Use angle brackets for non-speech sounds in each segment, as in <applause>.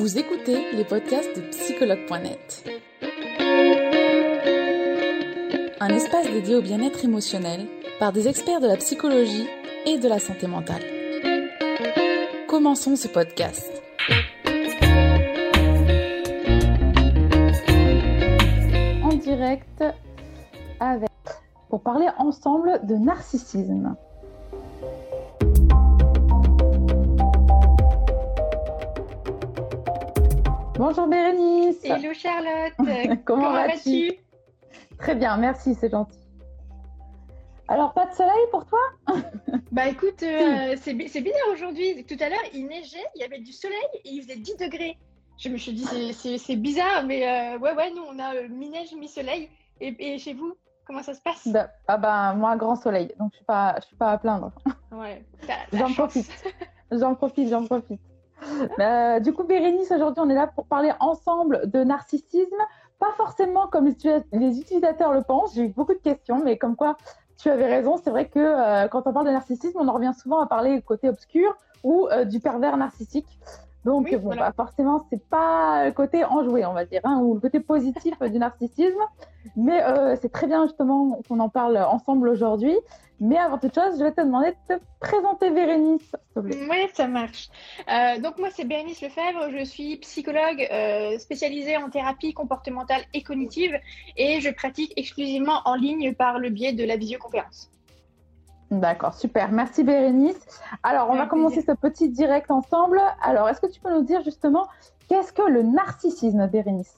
Vous écoutez les podcasts de psychologue.net. Un espace dédié au bien-être émotionnel par des experts de la psychologie et de la santé mentale. Commençons ce podcast. En direct avec pour parler ensemble de narcissisme. Bonjour Bérénice. Hello Charlotte. <laughs> Comment, vas-tu Très bien, merci, c'est gentil. Alors, pas de soleil pour toi? <laughs> Bah écoute, euh, c'est bizarre aujourd'hui. Tout à l'heure, il neigeait, il y avait du soleil et il faisait 10 degrés. Je me suis dit, c'est bizarre, mais euh, ouais, ouais, nous, on a euh, mi-neige, mi-soleil. Et, chez vous, comment ça se passe? Bah, Ah bah, moi, grand soleil, donc je suis pas, je suis pas à plaindre. Ouais, <laughs> j'en profite. J'en profite, j'en profite. Euh, du coup, Bérénice, aujourd'hui, on est là pour parler ensemble de narcissisme. Pas forcément comme les utilisateurs le pensent. J'ai eu beaucoup de questions, mais comme quoi tu avais raison. C'est vrai que euh, quand on parle de narcissisme, on en revient souvent à parler du côté obscur ou euh, du pervers narcissique. Donc, bon, bah, forcément, c'est pas le côté enjoué, on va dire, hein, ou le côté positif du narcissisme. Mais c'est très bien, justement, qu'on en parle ensemble aujourd'hui. Mais avant toute chose, je vais te demander de te présenter, Bérénice, s'il te plaît. Oui, ça marche. Euh, donc, moi, c'est Bérénice Lefebvre. Je suis psychologue euh, spécialisée en thérapie comportementale et cognitive et je pratique exclusivement en ligne par le biais de la visioconférence. D'accord, super. Merci, Bérénice. Alors, on va commencer ce petit direct ensemble. Alors, est-ce que tu peux nous dire justement qu'est-ce que le narcissisme, Bérénice?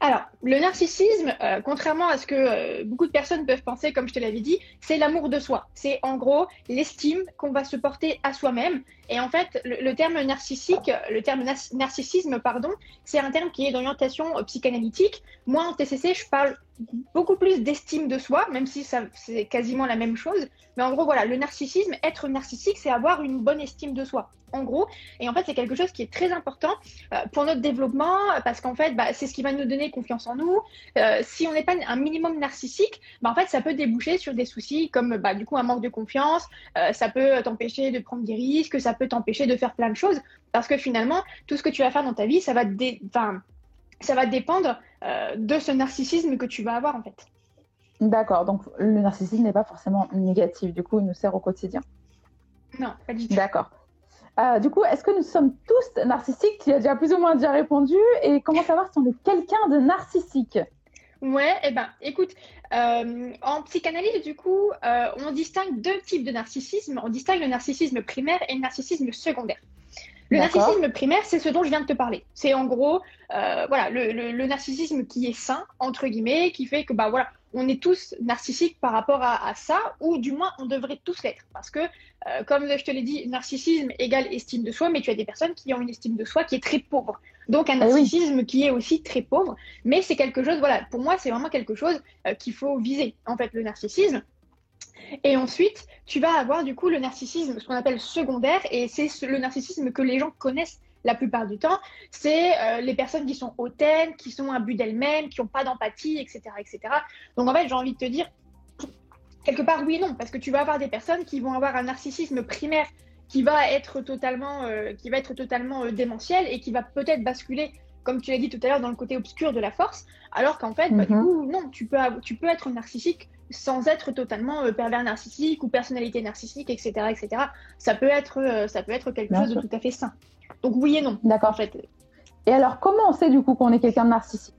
Alors, le narcissisme, euh, contrairement à ce que euh, beaucoup de personnes peuvent penser, comme je te l'avais dit, c'est l'amour de soi. C'est en gros l'estime qu'on va se porter à soi-même. Et en fait, le, terme narcissique, le terme narcissisme, pardon, c'est un terme qui est d'orientation euh, psychanalytique. Moi, en TCC, je parle beaucoup plus d'estime de soi, même si c'est quasiment la même chose. Mais en gros, voilà, le narcissisme, être narcissique, c'est avoir une bonne estime de soi. En gros, et en fait, c'est quelque chose qui est très important euh, pour notre développement, parce qu'en fait, bah, c'est ce qui va nous donner confiance en nous. Euh, si on n'est pas un minimum narcissique, bah, en fait, ça peut déboucher sur des soucis comme bah, du coup un manque de confiance. Euh, ça peut t'empêcher de prendre des risques, ça peut t'empêcher de faire plein de choses, parce que finalement, tout ce que tu vas faire dans ta vie, ça va, ça va dépendre de ce narcissisme que tu vas avoir en fait. D'accord, donc le narcissisme n'est pas forcément négatif, du coup il nous sert au quotidien. Non, pas du tout. D'accord. Euh, du coup, est-ce que nous sommes tous narcissiques? Tu as déjà plus ou moins déjà répondu. Et comment savoir si on est quelqu'un de narcissique? Ouais, eh ben, écoute, euh, en psychanalyse, du coup, euh, on distingue deux types de narcissisme. On distingue le narcissisme primaire et le narcissisme secondaire. Le narcissisme primaire, c'est ce dont je viens de te parler. C'est en gros, voilà, le, le, narcissisme qui est sain, entre guillemets, qui fait que, bah voilà, on est tous narcissiques par rapport à, ça, ou du moins on devrait tous l'être. Parce que, euh, comme je te l'ai dit, narcissisme égale estime de soi, mais tu as des personnes qui ont une estime de soi qui est très pauvre. Donc un eh narcissisme qui est aussi très pauvre, mais c'est quelque chose, voilà, pour moi c'est vraiment quelque chose euh, qu'il faut viser, en fait, le narcissisme. Et ensuite, tu vas avoir du coup le narcissisme, ce qu'on appelle secondaire, et c'est le narcissisme que les gens connaissent la plupart du temps, c'est euh, les personnes qui sont hautaines, qui sont but d'elles-mêmes, qui n'ont pas d'empathie, etc., etc. Donc en fait, j'ai envie de te dire, quelque part oui et non, parce que tu vas avoir des personnes qui vont avoir un narcissisme primaire qui va être totalement, euh, qui va être totalement euh, démentiel et qui va peut-être basculer, comme tu l'as dit tout à l'heure, dans le côté obscur de la force, alors qu'en fait, bah, du mhm. coup, non, tu peux, tu peux être narcissique sans être totalement pervers narcissique ou personnalité narcissique, etc., etc. Ça peut être, ça peut être quelque chose de tout à fait sain. Donc oui et non. D'accord. En fait. Et alors, comment on sait du coup qu'on est quelqu'un de narcissique?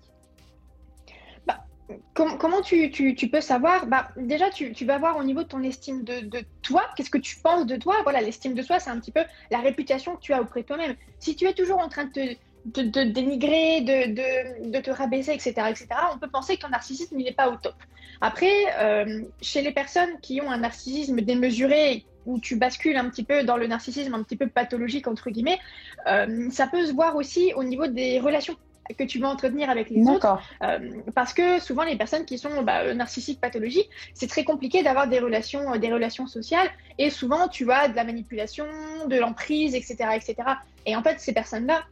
Bah, Comment tu, peux savoir? Bah, Déjà, tu, vas voir au niveau de ton estime de, toi, qu'est-ce que tu penses de toi? Voilà, l'estime de soi, c'est un petit peu la réputation que tu as auprès de toi-même. Si tu es toujours en train de te, de, dénigrer, de, te rabaisser, etc., etc., on peut penser que ton narcissisme n'est pas au top. Après, euh, chez les personnes qui ont un narcissisme démesuré où tu bascules un petit peu dans le narcissisme un petit peu pathologique, entre guillemets, euh, ça peut se voir aussi au niveau des relations que tu vas entretenir avec les autres. Euh, parce que souvent, les personnes qui sont bah, narcissiques pathologiques, c'est très compliqué d'avoir des relations, euh, des relations sociales. Et souvent, tu as de la manipulation, de l'emprise, etc., etc. Et en fait, ces personnes-là,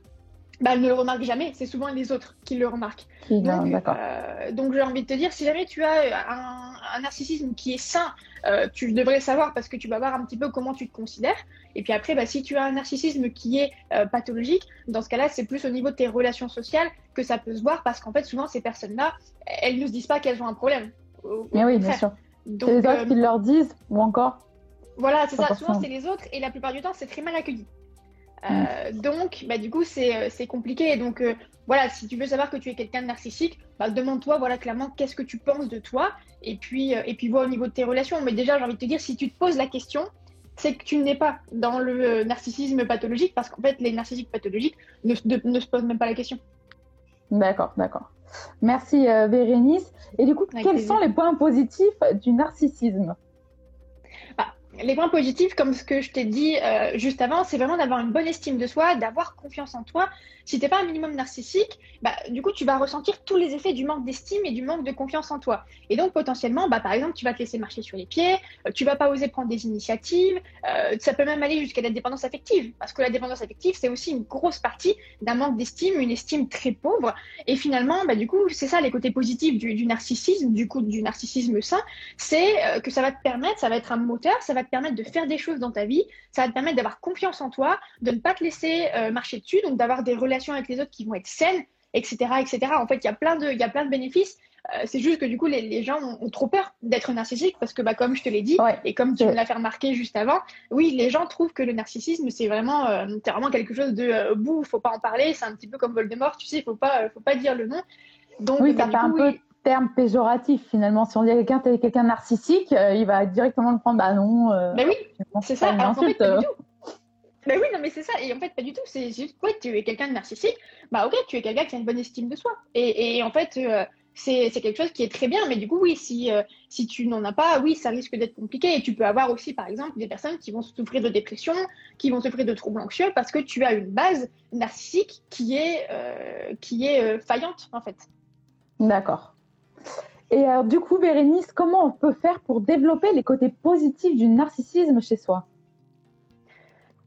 bah, elles ne le remarquent jamais. C'est souvent les autres qui le remarquent. donc, donc j'ai envie de te dire, si jamais tu as un, un narcissisme qui est sain, euh, tu devrais savoir parce que tu vas voir un petit peu comment tu te considères. Et puis après, bah, si tu as un narcissisme qui est euh, pathologique, dans ce cas-là, c'est plus au niveau de tes relations sociales que ça peut se voir parce qu'en fait, souvent, ces personnes-là, elles ne se disent pas qu'elles ont un problème. Mais oui, bien sûr. C'est les autres qui leur disent ou encore? Voilà, c'est ça. Souvent, c'est les autres et la plupart du temps, c'est très mal accueilli. Euh, donc, bah, du coup, c'est euh, compliqué. Donc, euh, voilà, si tu veux savoir que tu es quelqu'un de narcissique, bah, demande-toi voilà, clairement qu'est-ce que tu penses de toi et puis, et puis vois au niveau de tes relations. Mais déjà, j'ai envie de te dire, si tu te poses la question, c'est que tu n'es pas dans le narcissisme pathologique parce qu'en fait, les narcissiques pathologiques ne, ne, se posent même pas la question. D'accord, d'accord. Merci Bérénice. Et du coup, quels sont les points positifs du narcissisme? Les points positifs, comme ce que je t'ai dit euh, juste avant, c'est vraiment d'avoir une bonne estime de soi, d'avoir confiance en toi. Si tu n'es pas un minimum narcissique, bah, du coup, tu vas ressentir tous les effets du manque d'estime et du manque de confiance en toi. Et donc, potentiellement, bah, par exemple, tu vas te laisser marcher sur les pieds, euh, tu vas pas oser prendre des initiatives, euh, ça peut même aller jusqu'à la dépendance affective. Parce que la dépendance affective, c'est aussi une grosse partie d'un manque d'estime, une estime très pauvre. Et finalement, bah, du coup, c'est ça les côtés positifs du, narcissisme, du coup, du narcissisme sain, c'est que ça va te permettre, ça va être un moteur, ça va te permettre de faire des choses dans ta vie, ça va te permettre d'avoir confiance en toi, de ne pas te laisser euh, marcher dessus, donc d'avoir des relations avec les autres qui vont être saines, etc. etc. En fait, il y a plein de, il y a plein de bénéfices. Euh, c'est juste que du coup, les, gens ont, trop peur d'être narcissique parce que, bah, comme je te l'ai dit, et comme tu me l'as fait remarquer juste avant, oui, les gens trouvent que le narcissisme, c'est vraiment, euh, vraiment quelque chose de bouh, faut pas en parler, c'est un petit peu comme Voldemort, tu sais, faut pas, faut pas dire le nom. Donc, oui, ça bah, fait un peu terme péjoratif finalement. Si on dit à quelqu'un es quelqu'un narcissique, euh, il va directement le prendre. Bah non. Euh, bah oui, c'est ça. Alors, en fait, pas du tout. Bah oui, non, mais c'est ça. Et en fait, pas du tout. C'est juste, ouais, tu es quelqu'un de narcissique. Bah ok, tu es quelqu'un qui a une bonne estime de soi. Et, et en fait, euh, c'est quelque chose qui est très bien. Mais du coup, oui, si, si tu n'en as pas, oui, ça risque d'être compliqué. Et tu peux avoir aussi, par exemple, des personnes qui vont souffrir de dépression, qui vont souffrir de troubles anxieux parce que tu as une base narcissique qui est, qui est faillante, en fait. D'accord. Et alors, du coup, Bérénice, comment on peut faire pour développer les côtés positifs du narcissisme chez soi?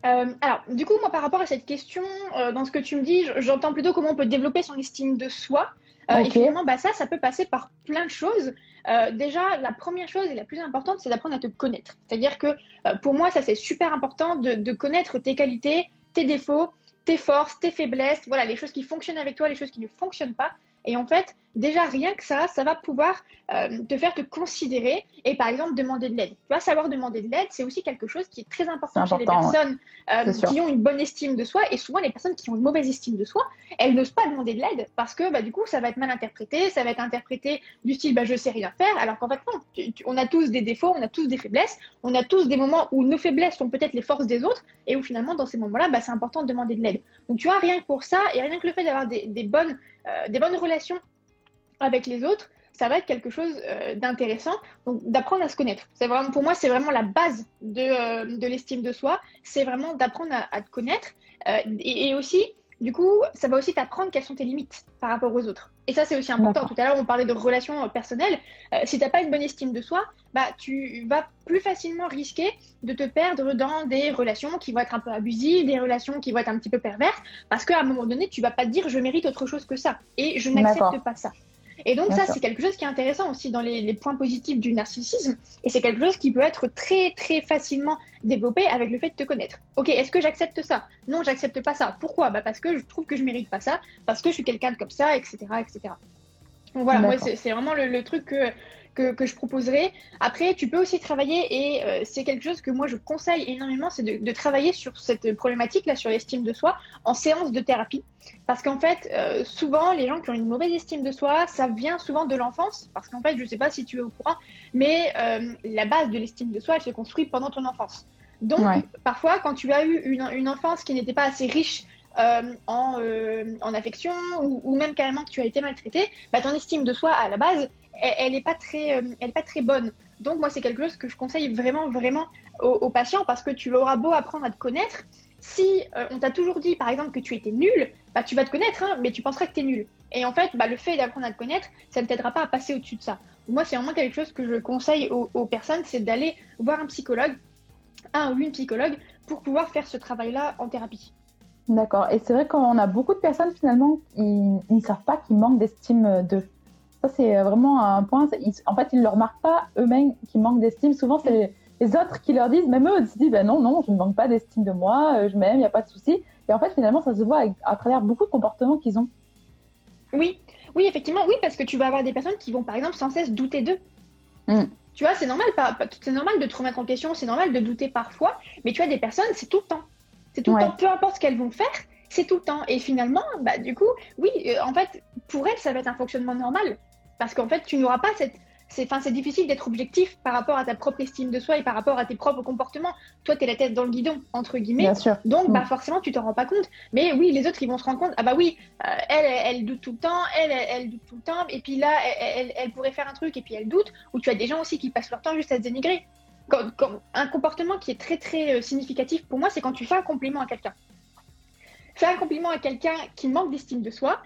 Euh, alors, du coup, moi, par rapport à cette question, euh, dans ce que tu me dis, j'entends plutôt comment on peut développer son estime de soi. Euh, et finalement, bah, ça, ça peut passer par plein de choses. déjà, la première chose et la plus importante, c'est d'apprendre à te connaître. C'est-à-dire que pour moi, ça, c'est super important de, de, connaître tes qualités, tes défauts, tes forces, tes faiblesses, voilà, les choses qui fonctionnent avec toi, les choses qui ne fonctionnent pas. Et en fait, déjà rien que ça, ça va pouvoir euh, te faire te considérer et par exemple demander de l'aide. Tu vois, savoir demander de l'aide, c'est aussi quelque chose qui est très important, chez les personnes euh, qui ont une bonne estime de soi. Et souvent les personnes qui ont une mauvaise estime de soi, elles n'osent pas demander de l'aide parce que bah, du coup ça va être mal interprété, ça va être interprété du style bah, je sais rien faire, alors qu'en fait non, on a tous des défauts, on a tous des faiblesses, on a tous des moments où nos faiblesses sont peut-être les forces des autres. Et où finalement dans ces moments-là, bah, c'est important de demander de l'aide. Donc tu vois, rien que pour ça et rien que le fait d'avoir des, bonnes, euh, des bonnes relations avec les autres, ça va être quelque chose euh, d'intéressant. Donc, d'apprendre à se connaître. C'est vraiment, pour moi, c'est vraiment la base de, euh, de l'estime de soi. C'est vraiment d'apprendre à, te connaître. Euh, et, aussi, du coup, ça va aussi t'apprendre quelles sont tes limites par rapport aux autres. Et ça, c'est aussi important. Tout à l'heure, on parlait de relations personnelles. si tu n'as pas une bonne estime de soi, bah, tu vas plus facilement risquer de te perdre dans des relations qui vont être un peu abusives, des relations qui vont être un petit peu perverses, parce qu'à un moment donné, tu vas pas te dire je mérite autre chose que ça. Et je n'accepte pas ça. Et donc ça, c'est quelque chose qui est intéressant aussi dans les, points positifs du narcissisme. Et c'est quelque chose qui peut être très, très facilement développé avec le fait de te connaître. Ok, est-ce que j'accepte ça? Non, j'accepte pas ça. Pourquoi? Bah Parce que je trouve que je mérite pas ça, parce que je suis quelqu'un comme ça, etc. etc. Donc voilà, moi, c'est vraiment le, truc que, que, je proposerais. Après, tu peux aussi travailler, et euh, c'est quelque chose que moi je conseille énormément, c'est de, travailler sur cette problématique-là, sur l'estime de soi, en séance de thérapie. Parce qu'en fait, euh, souvent, les gens qui ont une mauvaise estime de soi, ça vient souvent de l'enfance. Parce qu'en fait, je ne sais pas si tu es au courant, mais euh, la base de l'estime de soi, elle se construit pendant ton enfance. Donc, parfois, quand tu as eu une, enfance qui n'était pas assez riche en, en, affection ou, ou, même carrément que tu as été maltraité, bah, ton estime de soi à la base, elle n'est pas, très, euh, elle pas très bonne. Donc moi, c'est quelque chose que je conseille vraiment, vraiment aux, patients parce que tu auras beau apprendre à te connaître. Si euh, on t'a toujours dit, par exemple, que tu étais nul, bah, tu vas te connaître, hein, mais tu penseras que tu es nul. Et en fait, bah, le fait d'apprendre à te connaître, ça ne t'aidera pas à passer au-dessus de ça. Moi, c'est vraiment quelque chose que je conseille aux, aux personnes, c'est d'aller voir un psychologue, un ou une psychologue, pour pouvoir faire ce travail-là en thérapie. D'accord. Et c'est vrai qu'on a beaucoup de personnes, finalement, qui ne savent pas qu'ils manquent d'estime d'eux. Ça, c'est vraiment un point. en fait, ils ne le remarquent pas eux-mêmes qu'ils manquent d'estime. Souvent, c'est les, autres qui leur disent, même eux, ils se disent ben non, non, je ne manque pas d'estime de moi, euh, je m'aime, il n'y a pas de souci. Et en fait, finalement, ça se voit à travers beaucoup de comportements qu'ils ont. Oui, oui, effectivement, oui, parce que tu vas avoir des personnes qui vont, par exemple, sans cesse douter d'eux. Mm. Tu vois, c'est normal, c'est normal de te remettre en question, c'est normal de douter parfois, mais tu as des personnes, c'est tout le temps. C'est tout le temps, peu importe ce qu'elles vont faire, c'est tout le temps. Et finalement, bah, du coup, oui, euh, en fait, pour elles, ça va être un fonctionnement normal. Parce qu'en fait, tu n'auras pas cette, c'est c'est difficile d'être objectif par rapport à ta propre estime de soi et par rapport à tes propres comportements. Toi, tu es la tête dans le guidon, entre guillemets. Bien sûr. Donc, bah, mm. forcément, tu t'en rends pas compte. Mais oui, les autres, ils vont se rendre compte. Ah, bah oui, euh, elle, elle, doute tout le temps, elle, elle, doute tout le temps. Et puis là, elle, elle, pourrait faire un truc et puis elle doute. Ou tu as des gens aussi qui passent leur temps juste à se dénigrer. un comportement qui est très, très euh, significatif pour moi, c'est quand tu fais un compliment à quelqu'un. Faire un compliment à quelqu'un qui manque d'estime de soi,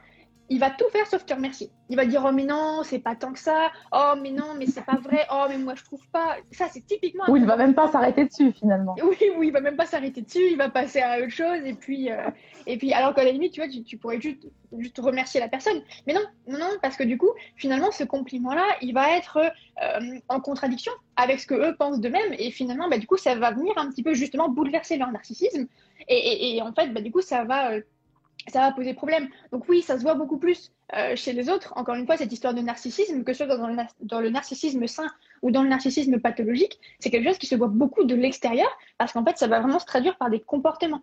il va tout faire sauf te remercier. Il va dire oh mais non, c'est pas tant que ça. Oh mais non, mais c'est pas vrai. Oh mais moi je trouve pas. Ça c'est typiquement. Oui, il va même pas s'arrêter dessus finalement. Oui, oui, il va même pas s'arrêter dessus. Il va passer à autre chose et puis euh, et puis alors qu'à la limite tu vois tu, pourrais juste juste remercier la personne. Mais non, non, non, parce que du coup finalement ce compliment là il va être euh, en contradiction avec ce que eux pensent d'eux-mêmes et finalement bah du coup ça va venir un petit peu justement bouleverser leur narcissisme et, et, en fait bah du coup ça va euh, ça va poser problème. Donc oui, ça se voit beaucoup plus euh, chez les autres. Encore une fois, cette histoire de narcissisme, que ce soit dans le, dans le narcissisme sain ou dans le narcissisme pathologique, c'est quelque chose qui se voit beaucoup de l'extérieur parce qu'en fait, ça va vraiment se traduire par des comportements.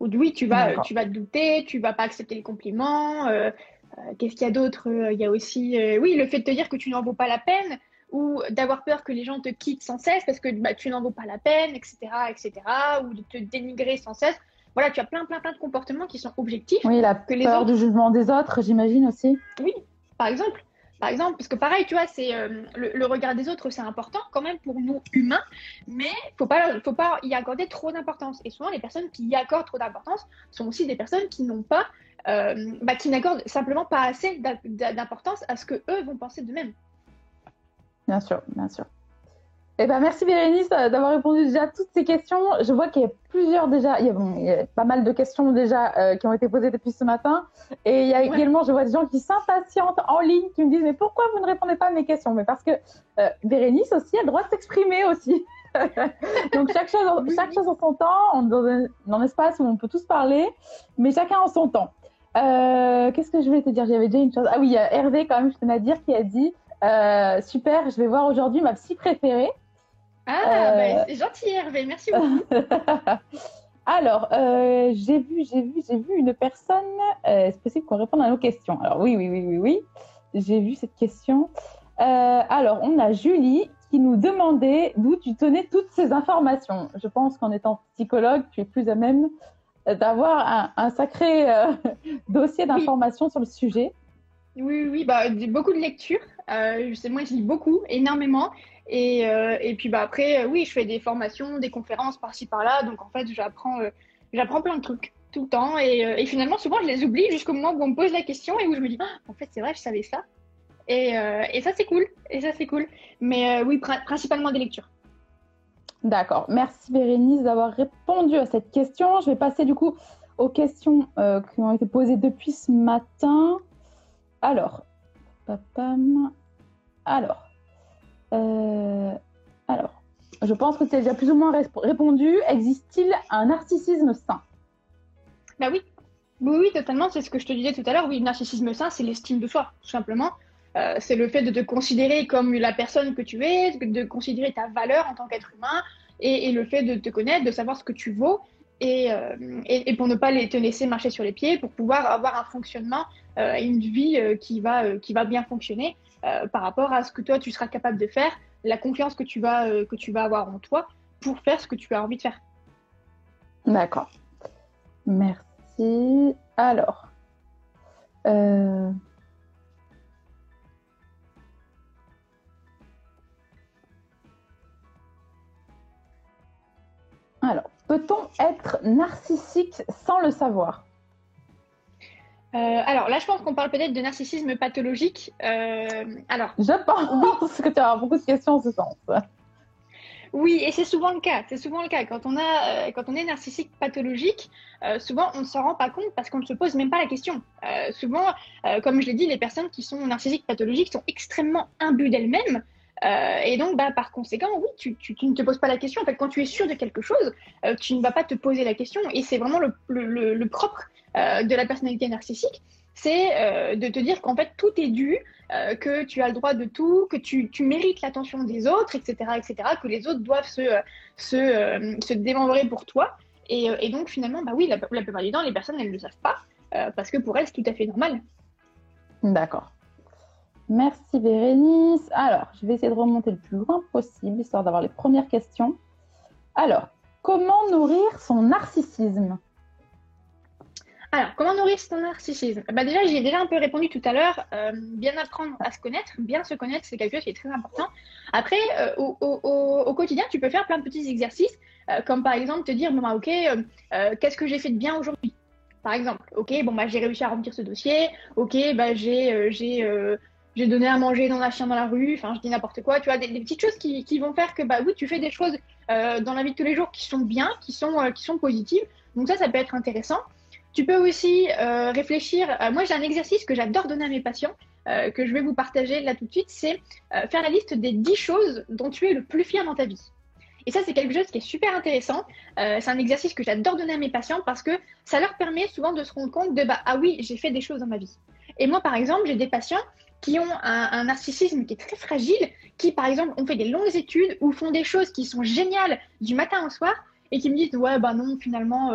Ou oui, tu vas, tu vas te douter, tu vas pas accepter les compliments. Euh, euh, qu'est-ce qu'il y a d'autre Il y a aussi, oui, le fait de te dire que tu n'en vaux pas la peine ou d'avoir peur que les gens te quittent sans cesse parce que bah, tu n'en vaux pas la peine, etc., etc., ou de te dénigrer sans cesse voilà, tu as plein, plein, plein de comportements qui sont objectifs. Oui, la que les peur du jugement des autres, j'imagine aussi. Oui, par exemple. Par exemple, parce que pareil, tu vois, c'est euh, le, regard des autres, c'est important quand même pour nous humains, mais faut pas, faut pas y accorder trop d'importance. Et souvent, les personnes qui y accordent trop d'importance sont aussi des personnes qui n'ont pas, euh, bah, qui n'accordent simplement pas assez d'importance à ce que eux vont penser d'eux-mêmes. Bien sûr, bien sûr. Eh ben, merci Bérénice d'avoir répondu déjà à toutes ces questions. Je vois qu'il y a plusieurs déjà, il y a, pas mal de questions déjà euh, qui ont été posées depuis ce matin. Et il y a également, je vois des gens qui s'impatientent en ligne, qui me disent mais pourquoi vous ne répondez pas à mes questions? Mais parce que euh, Bérénice aussi a le droit de s'exprimer aussi. <laughs> Donc chaque chose, chaque chose en son temps, dans un, dans un, espace où on peut tous parler, mais chacun en son temps. Euh, Qu'est-ce que je vais te dire? J'avais déjà une chose. Ah oui, il y a Hervé quand même, je tenais à dire, qui a dit euh, super, je vais voir aujourd'hui ma psy préférée. Ah, bah, c'est gentil Hervé, merci beaucoup. <laughs> Alors, euh, j'ai vu, j'ai vu, j'ai vu une personne. Euh, c'est possible qu'on réponde à nos questions? Alors oui, oui, oui, oui, oui. J'ai vu cette question. Euh, alors, on a Julie qui nous demandait d'où tu tenais toutes ces informations. Je pense qu'en étant psychologue, tu es plus à même d'avoir un, sacré <laughs> dossier d'informations sur le sujet. Oui, oui, bah, beaucoup de lectures. Euh, moi, je lis beaucoup, énormément. Et, euh, et puis bah, après, euh, oui, je fais des formations, des conférences par-ci par-là. Donc en fait, j'apprends euh, plein de trucs tout le temps. Et, finalement, souvent, je les oublie jusqu'au moment où on me pose la question et où je me dis, ah, en fait, c'est vrai, je savais ça. Et, et ça, c'est cool. Et ça, c'est cool. Mais oui, principalement des lectures. D'accord. Merci Bérénice d'avoir répondu à cette question. Je vais passer du coup aux questions qui ont été posées depuis ce matin. Alors, papam. Alors, euh, alors, je pense que tu as déjà plus ou moins répondu. Existe-t-il un narcissisme sain? Bah oui. Oui, totalement. C'est ce que je te disais tout à l'heure. Oui, le narcissisme sain, c'est l'estime de soi, tout simplement. Euh, c'est le fait de te considérer comme la personne que tu es, de considérer ta valeur en tant qu'être humain, et, le fait de te connaître, de savoir ce que tu vaux, et, euh, et, pour ne pas les, te laisser marcher sur les pieds, pour pouvoir avoir un fonctionnement, une vie qui, va, qui va bien fonctionner. Euh, par rapport à ce que toi tu seras capable de faire, la confiance que tu vas, euh, que tu vas avoir en toi pour faire ce que tu as envie de faire. D'accord. Merci. Alors. Euh, alors, peut-on être narcissique sans le savoir? Euh, alors là, je pense qu'on parle peut-être de narcissisme pathologique. Euh, alors, je pense que tu as beaucoup de questions en ce sens. Oui, et c'est souvent le cas. C'est souvent le cas. Quand on, a, euh, quand on est narcissique pathologique, souvent on ne s'en rend pas compte parce qu'on ne se pose même pas la question. Souvent, comme je l'ai dit, les personnes qui sont narcissiques pathologiques sont extrêmement imbues d'elles-mêmes. et donc, bah, par conséquent, oui, tu, tu, ne te poses pas la question. En fait, quand tu es sûr de quelque chose, tu ne vas pas te poser la question. Et c'est vraiment le, le, le propre de la personnalité narcissique c'est euh, de te dire qu'en fait tout est dû, euh, que tu as le droit de tout, que tu, tu mérites l'attention des autres, etc., etc., que les autres doivent se, se, euh, se démembrer pour toi. Et, et, donc finalement, bah oui, la, la, plupart du temps, les personnes, elles ne le savent pas, parce que pour elles, c'est tout à fait normal. D'accord. Merci Bérénice. Alors, je vais essayer de remonter le plus loin possible, histoire d'avoir les premières questions. Alors, comment nourrir son narcissisme? Alors, comment nourrir son narcissisme? Bah Déjà, j'ai déjà un peu répondu tout à l'heure. Euh, bien apprendre à se connaître, bien se connaître, c'est quelque chose qui est très important. Après, euh, au, quotidien, tu peux faire plein de petits exercices, euh, comme par exemple te dire, bon, bah, ok, qu'est-ce que j'ai fait de bien aujourd'hui? Par exemple, ok, bon, bah, j'ai réussi à remplir ce dossier, ok, bah, j'ai, donné à manger dans la chien dans la rue, enfin, je dis n'importe quoi, tu vois, des, des, petites choses qui, qui, vont faire que, bah oui, tu fais des choses dans la vie de tous les jours qui sont bien, qui sont, qui sont positives. Donc ça, ça peut être intéressant. Tu peux aussi euh, réfléchir. Euh, moi, j'ai un exercice que j'adore donner à mes patients, euh, que je vais vous partager là tout de suite. C'est faire la liste des 10 choses dont tu es le plus fier dans ta vie. Et ça, c'est quelque chose qui est super intéressant. c'est un exercice que j'adore donner à mes patients parce que ça leur permet souvent de se rendre compte de bah, ah oui, j'ai fait des choses dans ma vie. Et moi, par exemple, j'ai des patients qui ont un, narcissisme qui est très fragile, qui, par exemple, ont fait des longues études ou font des choses qui sont géniales du matin au soir et qui me disent ouais, bah non, finalement,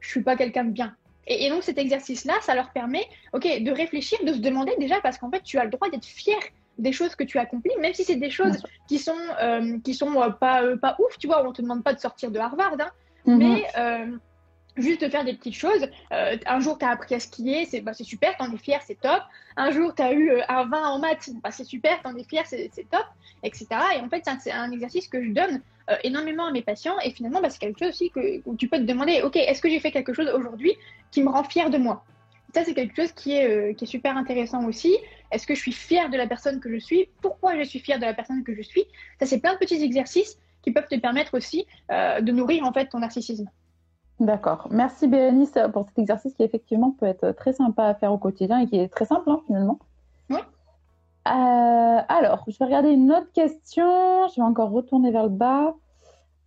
je suis pas quelqu'un de bien. Et, donc cet exercice-là, ça leur permet ok, de réfléchir, de se demander déjà, parce qu'en fait, tu as le droit d'être fier des choses que tu accomplis, même si c'est des choses qui sont, euh, qui sont euh, pas, euh, pas ouf, tu vois, on te demande pas de sortir de Harvard, hein, mhm. mais juste de faire des petites choses. un jour, tu as appris à skier, c'est bah, super, t'en es fier, c'est top. Un jour, tu as eu un 20 en maths, bah, c'est super, t'en es fier, c'est top, etc. Et en fait, c'est un, exercice que je donne euh, énormément à mes patients. Et finalement, bah, c'est quelque chose aussi que, où tu peux te demander, OK, est-ce que j'ai fait quelque chose aujourd'hui qui me rend fier de moi? Ça, c'est quelque chose qui est, euh, super intéressant aussi. Est-ce que je suis fier de la personne que je suis? Pourquoi je suis fier de la personne que je suis? Ça, c'est plein de petits exercices qui peuvent te permettre aussi euh, de nourrir en fait ton narcissisme. D'accord. Merci Bérénice pour cet exercice qui effectivement peut être très sympa à faire au quotidien et qui est très simple hein, finalement. Oui. Euh, alors, je vais regarder une autre question. Je vais encore retourner vers le bas.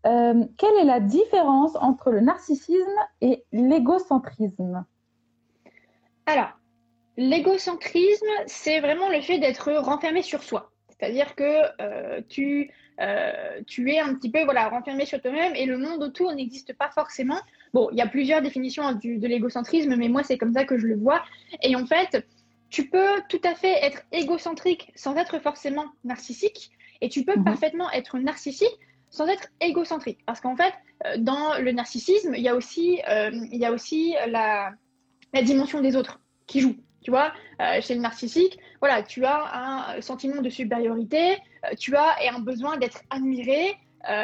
Euh, quelle est la différence entre le narcissisme et l'égocentrisme? Alors, l'égocentrisme, c'est vraiment le fait d'être renfermé sur soi. C'est-à-dire que euh, tu, tu es un petit peu voilà, renfermé sur toi-même et le monde autour n'existe pas forcément. Bon, il y a plusieurs définitions hein, de l'égocentrisme, mais moi, c'est comme ça que je le vois. Et en fait, tu peux tout à fait être égocentrique sans être forcément narcissique, et tu peux mhm. parfaitement être narcissique sans être égocentrique. Parce qu'en fait, euh, dans le narcissisme, il y a aussi, euh, il y a aussi la, la, dimension des autres qui joue. Tu vois, euh, chez le narcissique, voilà, tu as un sentiment de supériorité, tu as et un besoin d'être admiré,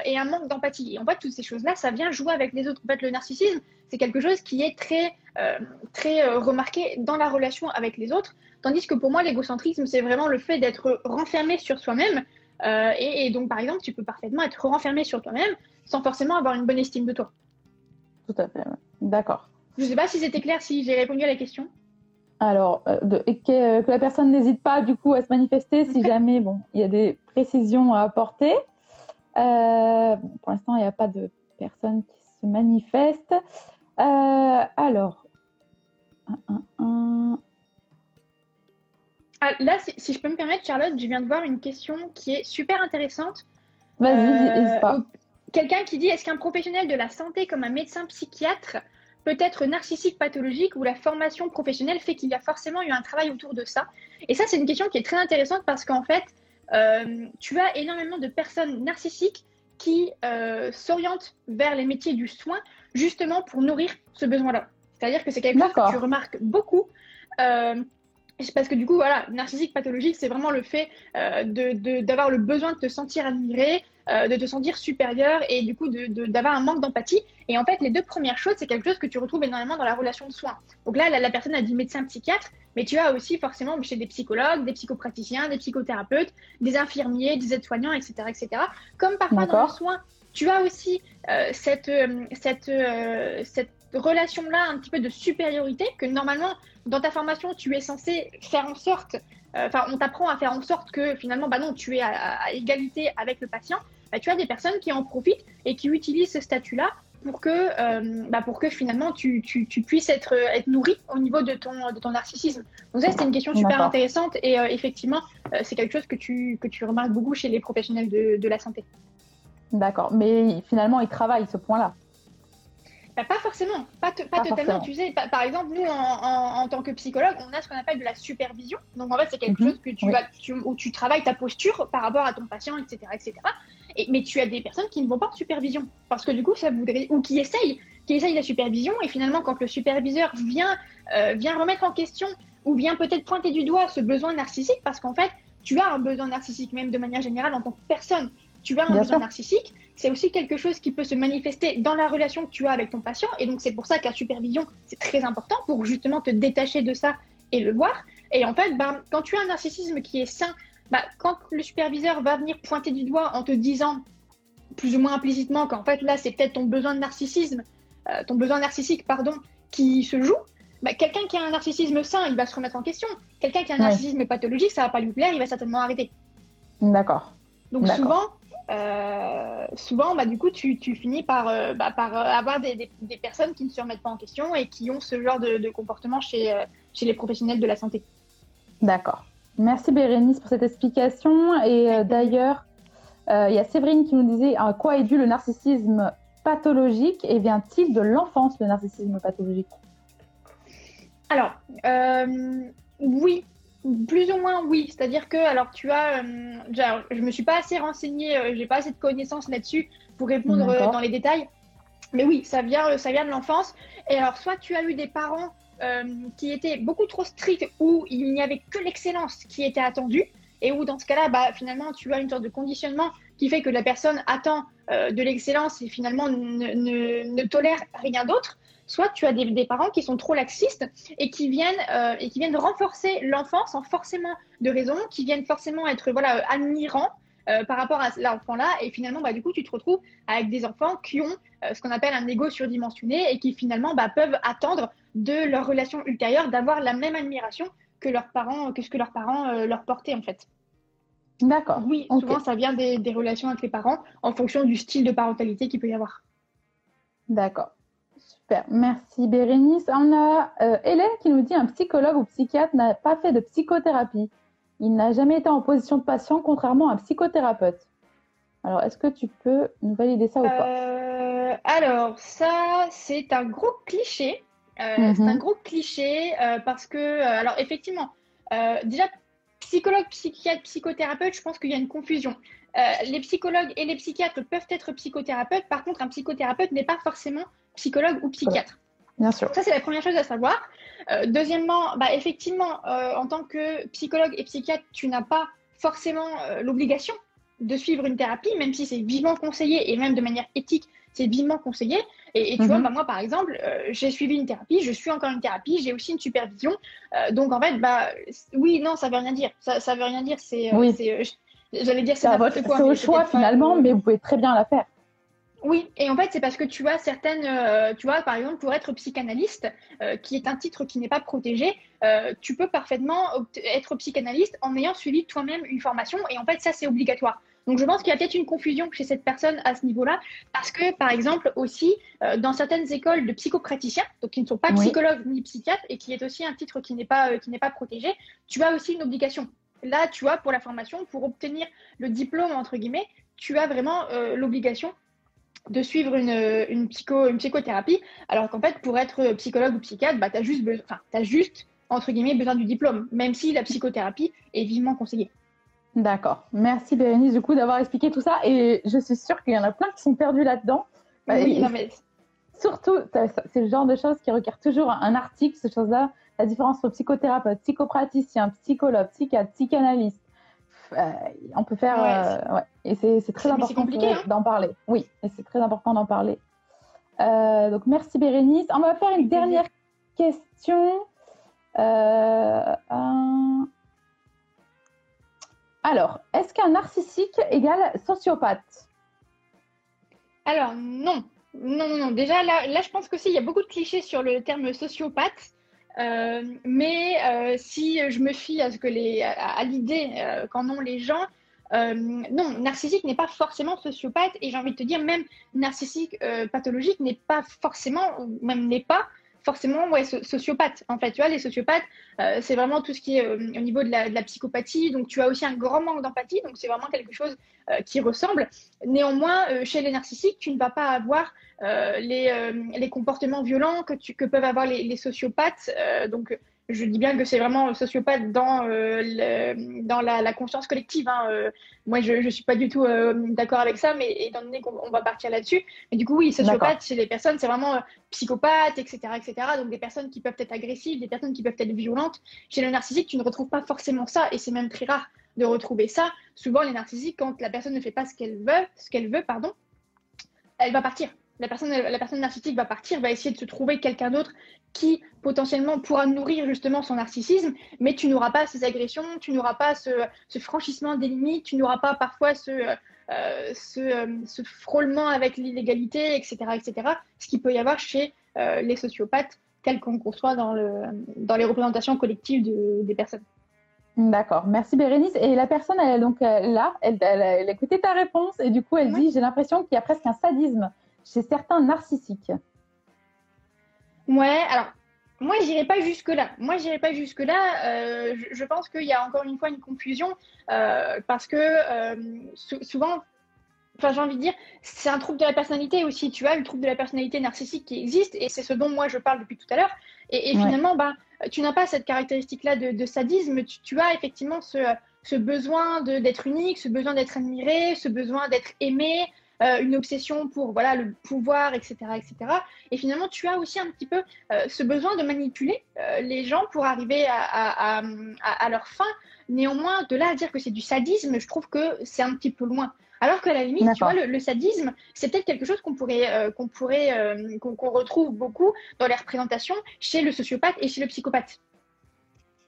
et un manque d'empathie. Et en fait, toutes ces choses-là, ça vient jouer avec les autres. En fait, le narcissisme, c'est quelque chose qui est très, euh, très euh, remarqué dans la relation avec les autres. Tandis que pour moi, l'égocentrisme, c'est vraiment le fait d'être renfermé sur soi-même. Euh, et, donc, par exemple, tu peux parfaitement être renfermé sur toi-même sans forcément avoir une bonne estime de toi. Tout à fait, d'accord. Je ne sais pas si c'était clair, si j'ai répondu à la question. Alors, que, que, la personne n'hésite pas du coup à se manifester si <laughs> jamais bon, il y a des précisions à apporter. pour l'instant, il n'y a pas de personne qui se manifeste. Euh, alors, ah, là, si, je peux me permettre, Charlotte, je viens de voir une question qui est super intéressante. Vas-y, euh, Quelqu'un qui dit est-ce qu'un professionnel de la santé comme un médecin psychiatre peut être narcissique pathologique ou la formation professionnelle fait qu'il y a forcément eu un travail autour de ça Et ça, c'est une question qui est très intéressante parce qu'en fait, euh, tu as énormément de personnes narcissiques qui euh, s'orientent vers les métiers du soin justement pour nourrir ce besoin-là. C'est-à-dire que c'est quelque chose que tu remarques beaucoup. Euh, parce que du coup, voilà, narcissique pathologique, c'est vraiment le fait d'avoir le besoin de te sentir admiré, de te sentir supérieur et du coup d'avoir un manque d'empathie. Et en fait, les deux premières choses, c'est quelque chose que tu retrouves énormément dans la relation de soins. Donc là, la, personne a dit médecin psychiatre, mais tu as aussi forcément chez des psychologues, des psychopraticiens, des psychothérapeutes, des infirmiers, des aides-soignants, etc., etc. Comme parfois dans le soin, tu as aussi cette, cette, cette relation-là un petit peu de supériorité que normalement, dans ta formation, tu es censé faire en sorte, euh, enfin, on t'apprend à faire en sorte que finalement, bah non, tu es à, égalité avec le patient. Bah, tu as des personnes qui en profitent et qui utilisent ce statut-là pour que, euh, bah, pour que finalement tu, tu, tu, puisses être, être nourri au niveau de ton, de ton narcissisme. Donc ça, c'est une question super intéressante et euh, effectivement, c'est quelque chose que tu, que tu remarques beaucoup chez les professionnels de, de la santé. D'accord, mais finalement, ils travaillent ce point-là. Bah, pas forcément, pas, pas, totalement. Tu sais, par exemple, nous, en, tant que psychologue, on a ce qu'on appelle de la supervision. Donc, en fait, c'est quelque mhm. chose que tu vas, où tu travailles ta posture par rapport à ton patient, etc. etc. Et, mais tu as des personnes qui ne vont pas en supervision. Parce que du coup, ça voudrait. ou qui essayent, qui essayent la supervision. Et finalement, quand le superviseur vient, euh, vient remettre en question ou vient peut-être pointer du doigt ce besoin narcissique, parce qu'en fait, tu as un besoin narcissique, même de manière générale, en tant que personne. Tu as un besoin narcissique c'est aussi quelque chose qui peut se manifester dans la relation que tu as avec ton patient. Et donc, c'est pour ça que la supervision, c'est très important pour justement te détacher de ça et le voir. Et en fait, bah, quand tu as un narcissisme qui est sain, bah, quand le superviseur va venir pointer du doigt en te disant plus ou moins implicitement qu'en fait, là, c'est peut-être ton besoin de narcissisme, euh, ton besoin narcissique, pardon, qui se joue, bah, quelqu'un qui a un narcissisme sain, il va se remettre en question. Quelqu'un qui a un narcissisme pathologique, ça va pas lui plaire, il va certainement arrêter. D'accord. Donc souvent, euh, souvent, bah, du coup, tu, tu finis par, euh, bah, par avoir des, des, personnes qui ne se remettent pas en question et qui ont ce genre de, de comportement chez, chez les professionnels de la santé. D'accord. Merci Bérénice pour cette explication. Et d'ailleurs, il y a Séverine qui nous disait à quoi est dû le narcissisme pathologique et vient-il de l'enfance, le narcissisme pathologique? Alors, oui, plus ou moins oui, c'est-à-dire que alors tu as, euh, je me suis pas assez renseignée, je euh, j'ai pas assez de connaissances là-dessus pour répondre euh, dans les détails, mais oui, ça vient, ça vient de l'enfance. Et alors soit tu as eu des parents qui étaient beaucoup trop stricts où il n'y avait que l'excellence qui était attendue et où dans ce cas-là, bah, finalement tu as une sorte de conditionnement qui fait que la personne attend de l'excellence et finalement ne, tolère rien d'autre soit tu as des, parents qui sont trop laxistes et qui viennent, euh, et qui viennent renforcer l'enfant sans forcément de raison, qui viennent forcément être voilà, admirants euh, par rapport à l'enfant-là. Et finalement, bah, du coup, tu te retrouves avec des enfants qui ont euh, ce qu'on appelle un ego surdimensionné et qui finalement bah, peuvent attendre de leur relation ultérieure d'avoir la même admiration que leurs parents, que ce que leurs parents leur portaient en fait. D'accord. Oui, souvent ça vient des, des relations avec les parents en fonction du style de parentalité qu'il peut y avoir. D'accord. Merci Bérénice. On a euh, Hélène qui nous dit un psychologue ou psychiatre n'a pas fait de psychothérapie. Il n'a jamais été en position de patient, contrairement à un psychothérapeute. Alors, est-ce que tu peux nous valider ça ou pas? Euh, Alors, ça, c'est un gros cliché. Euh, c'est mhm. un gros cliché parce que, alors effectivement, déjà, psychologue, psychiatre, psychothérapeute, je pense qu'il y a une confusion. les psychologues et les psychiatres peuvent être psychothérapeutes. Par contre, un psychothérapeute n'est pas forcément psychologue ou psychiatre. Bien sûr. Ça, c'est la première chose à savoir. Euh, deuxièmement, bah, effectivement, euh, en tant que psychologue et psychiatre, tu n'as pas forcément euh, l'obligation de suivre une thérapie, même si c'est vivement conseillé et même de manière éthique, c'est vivement conseillé. Et, tu vois, mhm. bah, moi, par exemple, j'ai suivi une thérapie, je suis encore une thérapie, j'ai aussi une supervision. donc, en fait, bah, oui, non, ça veut rien dire. Ça, ça veut rien dire. C'est, oui. j'allais dire, c'est n'importe quoi. Au choix finalement, mais vous pouvez très bien la faire. Oui, et en fait, c'est parce que tu as certaines, euh, tu vois, par exemple, pour être psychanalyste, euh, qui est un titre qui n'est pas protégé, euh, tu peux parfaitement être psychanalyste en ayant suivi toi-même une formation, et en fait, ça, c'est obligatoire. Donc, je pense qu'il y a peut-être une confusion chez cette personne à ce niveau-là, parce que, par exemple, aussi, dans certaines écoles de psychopraticiens, donc qui ne sont pas psychologues ni psychiatres, et qui est aussi un titre qui n'est pas, qui n'est pas protégé, tu as aussi une obligation. Là, tu vois, pour la formation, pour obtenir le diplôme, entre guillemets, tu as vraiment l'obligation de suivre une, une, psycho, une psychothérapie, alors qu'en fait, pour être psychologue ou psychiatre, bah, tu as juste, as juste, entre guillemets, besoin du diplôme, même si la psychothérapie est vivement conseillée. D'accord. Merci Bérénice, du coup, d'avoir expliqué tout ça. Et je suis sûre qu'il y en a plein qui sont perdus là-dedans. Oui, non, mais... Surtout, c'est le genre de choses qui requiert toujours un article, ces choses-là. La différence entre psychothérapeute, psychopraticien, psychologue, psychiatre, psychanalyste. On peut faire. Ouais, Et c'est très important hein. d'en parler. Oui, et c'est très important d'en parler. donc merci Bérénice. On va faire une dernière question. Alors, est-ce qu'un narcissique égale sociopathe? Alors non. Non, non, non. Déjà, là, là je pense que il y a beaucoup de clichés sur le terme sociopathe. Euh, mais euh, si je me fie à ce que les, à, l'idée euh, qu'en ont les gens, non, narcissique n'est pas forcément sociopathe et j'ai envie de te dire même narcissique pathologique n'est pas forcément, ou même n'est pas forcément ouais, sociopathe. En fait, tu vois, les sociopathes, euh, c'est vraiment tout ce qui est euh, au niveau de la, psychopathie. Donc, tu as aussi un grand manque d'empathie. Donc, c'est vraiment quelque chose euh, qui ressemble. Néanmoins, chez les narcissiques, tu ne vas pas avoir les, comportements violents que, que peuvent avoir les, les sociopathes. donc, je dis bien que c'est vraiment sociopathe dans, euh, dans la, conscience collective. Hein, euh. moi, je ne suis pas du tout euh, d'accord avec ça, mais étant donné qu'on va partir là-dessus. Mais du coup, oui, sociopathe chez les personnes, c'est vraiment psychopathe, etc., etc. Donc des personnes qui peuvent être agressives, des personnes qui peuvent être violentes. Chez le narcissique, tu ne retrouves pas forcément ça, et c'est même très rare de retrouver ça. Souvent, les narcissiques, quand la personne ne fait pas ce qu'elle veut, ce qu'elle veut, pardon, elle va partir la personne, la personne narcissique va partir, va essayer de se trouver quelqu'un d'autre qui potentiellement pourra nourrir justement son narcissisme, mais tu n'auras pas ces agressions, tu n'auras pas ce, franchissement des limites, tu n'auras pas parfois ce, euh, euh, ce, frôlement avec l'illégalité, etc., etc., ce qu'il peut y avoir chez euh, les sociopathes tels qu'on conçoit dans, le, dans les représentations collectives des personnes. D'accord, merci Bérénice. Et la personne, elle, donc là, elle, elle, a écouté ta réponse et du coup, elle dit, j'ai l'impression qu'il y a presque un sadisme chez certains narcissiques. Ouais, alors moi j'irai pas jusque là. Moi j'irai pas jusque là. Euh, je, pense qu'il y a encore une fois une confusion euh, parce que euh, souvent, enfin j'ai envie de dire, c'est un trouble de la personnalité aussi. Tu as le trouble de la personnalité narcissique qui existe et c'est ce dont moi je parle depuis tout à l'heure. Et, finalement, bah, tu n'as pas cette caractéristique-là de, sadisme. Tu, as effectivement ce, ce besoin d'être unique, ce besoin d'être admiré, ce besoin d'être aimé. Euh, une obsession pour voilà le pouvoir, etc., etc. Et finalement, tu as aussi un petit peu euh, ce besoin de manipuler euh, les gens pour arriver à, à, leur fin. Néanmoins, de là à dire que c'est du sadisme, je trouve que c'est un petit peu loin. Alors qu'à la limite, tu vois, le, sadisme, c'est peut-être quelque chose qu'on pourrait, qu'on pourrait, qu'on retrouve beaucoup dans les représentations chez le sociopathe et chez le psychopathe.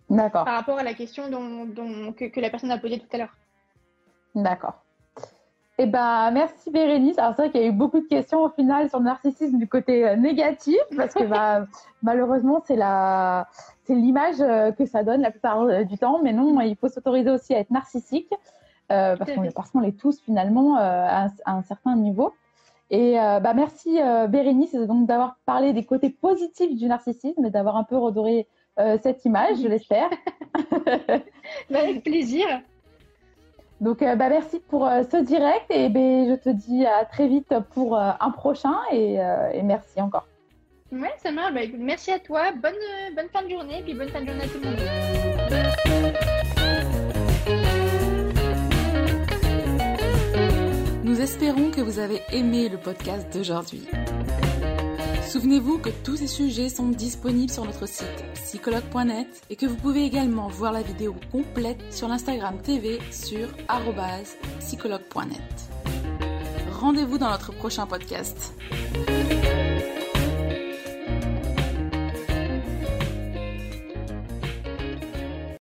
D'accord. Par rapport à la question dont, que, que la personne a posée tout à l'heure. D'accord. Eh ben, merci Bérénice. Alors c'est vrai qu'il y a eu beaucoup de questions au final sur le narcissisme du côté euh, négatif, parce que bah, <laughs> malheureusement c'est la, c'est l'image euh, que ça donne la plupart euh, du temps. Mais non, il faut s'autoriser aussi à être narcissique, parce qu'on est tous finalement à un, certain niveau. Et bah, merci Bérénice donc d'avoir parlé des côtés positifs du narcissisme et d'avoir un peu redoré cette image, je l'espère. <laughs> Avec plaisir. Donc, euh, bah, merci pour euh, ce direct et ben, je te dis à très vite pour euh, un prochain et, merci encore. Ouais, ça marche. Bah, merci à toi. Bonne, bonne fin de journée et puis bonne fin de journée à tout le monde. Nous espérons que vous avez aimé le podcast d'aujourd'hui. Souvenez-vous que tous ces sujets sont disponibles sur notre site psychologue.net et que vous pouvez également voir la vidéo complète sur l'Instagram TV sur psychologue.net. Rendez-vous dans notre prochain podcast.